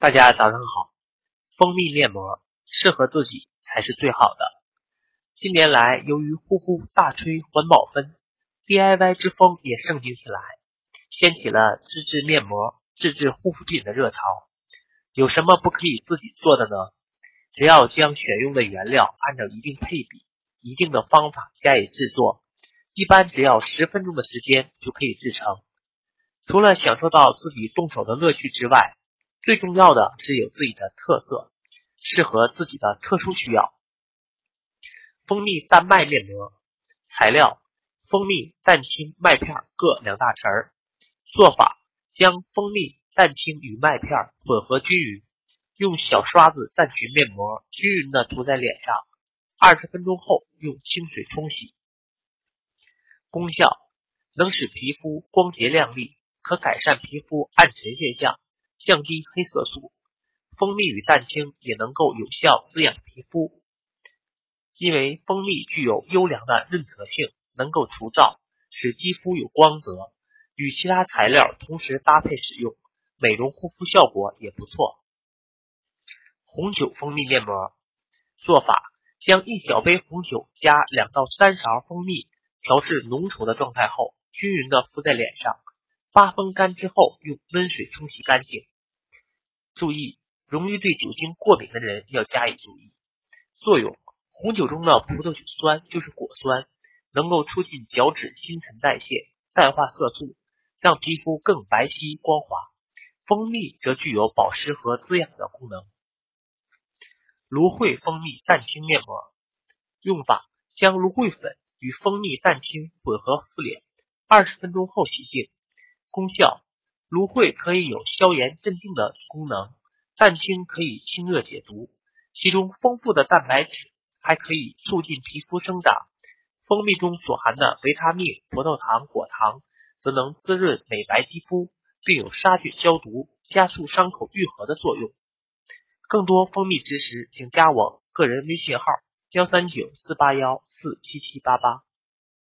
大家早上好，蜂蜜面膜适合自己才是最好的。近年来，由于护肤大吹环保风，DIY 之风也盛行起来，掀起了自制面膜、自制护肤品的热潮。有什么不可以自己做的呢？只要将选用的原料按照一定配比、一定的方法加以制作，一般只要十分钟的时间就可以制成。除了享受到自己动手的乐趣之外，最重要的是有自己的特色，适合自己的特殊需要。蜂蜜蛋麦面膜材料：蜂蜜、蛋清、麦片各两大匙儿。做法：将蜂蜜、蛋清与麦片混合均匀，用小刷子蘸取面膜，均匀的涂在脸上。二十分钟后用清水冲洗。功效：能使皮肤光洁亮丽，可改善皮肤暗沉现象。降低黑色素，蜂蜜与蛋清也能够有效滋养皮肤，因为蜂蜜具有优良的润泽性，能够除燥，使肌肤有光泽。与其他材料同时搭配使用，美容护肤效果也不错。红酒蜂蜜面膜做法：将一小杯红酒加两到三勺蜂蜜，调至浓稠的状态后，均匀的敷在脸上。八风干之后，用温水冲洗干净。注意，容易对酒精过敏的人要加以注意。作用：红酒中的葡萄酒酸就是果酸，能够促进角质新陈代谢，淡化色素，让皮肤更白皙光滑。蜂蜜则具有保湿和滋养的功能。芦荟蜂蜜蛋清面膜用法：将芦荟粉与蜂蜜、蛋清混合敷脸，二十分钟后洗净。功效：芦荟可以有消炎镇定的功能，蛋清可以清热解毒，其中丰富的蛋白质还可以促进皮肤生长。蜂蜜中所含的维他命、葡萄糖、果糖则能滋润美白肌肤，并有杀菌消毒、加速伤口愈合的作用。更多蜂蜜知识，请加我个人微信号：幺三九四八幺四七七八八。